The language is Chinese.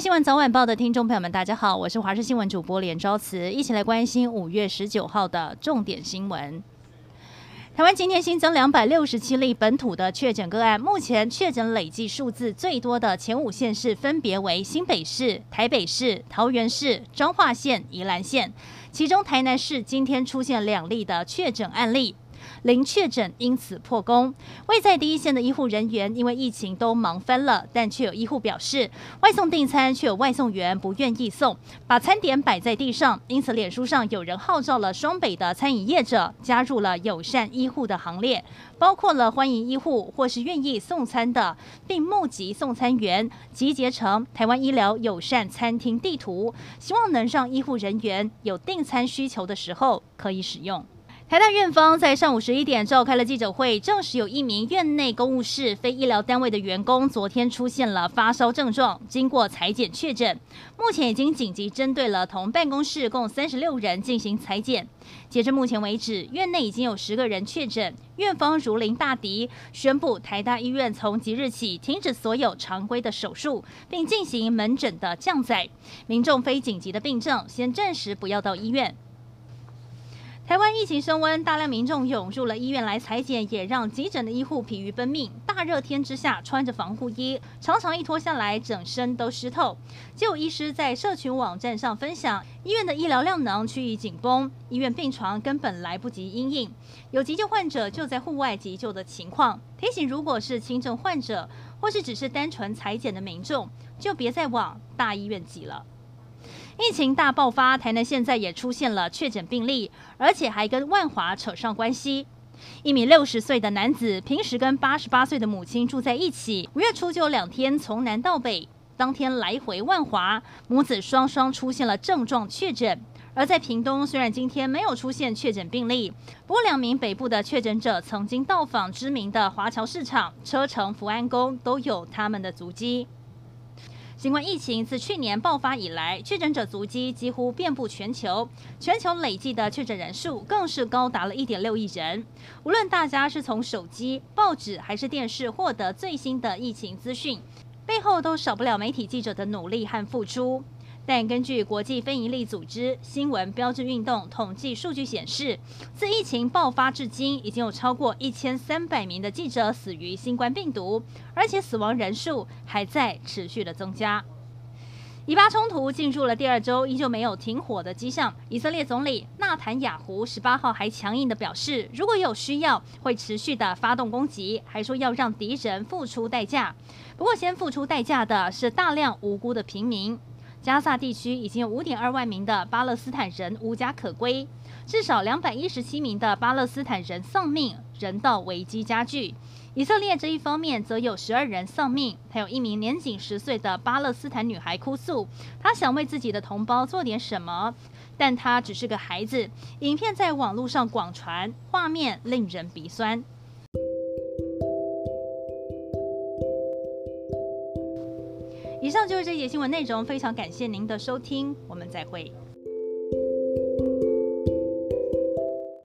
新闻早晚报的听众朋友们，大家好，我是华视新闻主播连昭慈，一起来关心五月十九号的重点新闻。台湾今天新增两百六十七例本土的确诊个案，目前确诊累计数字最多的前五县市分别为新北市、台北市、桃园市、彰化县、宜兰县，其中台南市今天出现两例的确诊案例。零确诊，因此破功。位在第一线的医护人员因为疫情都忙翻了，但却有医护表示，外送订餐却有外送员不愿意送，把餐点摆在地上。因此，脸书上有人号召了双北的餐饮业者加入了友善医护的行列，包括了欢迎医护或是愿意送餐的，并募集送餐员，集结成台湾医疗友善餐厅地图，希望能让医护人员有订餐需求的时候可以使用。台大院方在上午十一点召开了记者会，证实有一名院内公务室非医疗单位的员工昨天出现了发烧症状，经过采检确诊，目前已经紧急针对了同办公室共三十六人进行采检。截至目前为止，院内已经有十个人确诊，院方如临大敌，宣布台大医院从即日起停止所有常规的手术，并进行门诊的降载，民众非紧急的病症先暂时不要到医院。台湾疫情升温，大量民众涌入了医院来裁剪，也让急诊的医护疲于奔命。大热天之下，穿着防护衣，常常一脱下来，整身都湿透。就有医师在社群网站上分享，医院的医疗量能趋于紧绷，医院病床根本来不及因应，有急救患者就在户外急救的情况。提醒，如果是轻症患者，或是只是单纯裁剪的民众，就别再往大医院挤了。疫情大爆发，台南现在也出现了确诊病例，而且还跟万华扯上关系。一名六十岁的男子，平时跟八十八岁的母亲住在一起。五月初就两天从南到北，当天来回万华，母子双双出现了症状确诊。而在屏东，虽然今天没有出现确诊病例，不过两名北部的确诊者曾经到访知名的华侨市场、车城福安宫，都有他们的足迹。新冠疫情自去年爆发以来，确诊者足迹几乎遍布全球，全球累计的确诊人数更是高达了一点六亿人。无论大家是从手机、报纸还是电视获得最新的疫情资讯，背后都少不了媒体记者的努力和付出。但根据国际非营利组织新闻标志运动统计数据显示，自疫情爆发至今，已经有超过一千三百名的记者死于新冠病毒，而且死亡人数还在持续的增加。以巴冲突进入了第二周，依旧没有停火的迹象。以色列总理纳坦雅胡十八号还强硬的表示，如果有需要，会持续的发动攻击，还说要让敌人付出代价。不过，先付出代价的是大量无辜的平民。加萨地区已经有五点二万名的巴勒斯坦人无家可归，至少两百一十七名的巴勒斯坦人丧命，人道危机加剧。以色列这一方面则有十二人丧命，还有一名年仅十岁的巴勒斯坦女孩哭诉，她想为自己的同胞做点什么，但她只是个孩子。影片在网络上广传，画面令人鼻酸。以上就是这节新闻内容，非常感谢您的收听，我们再会。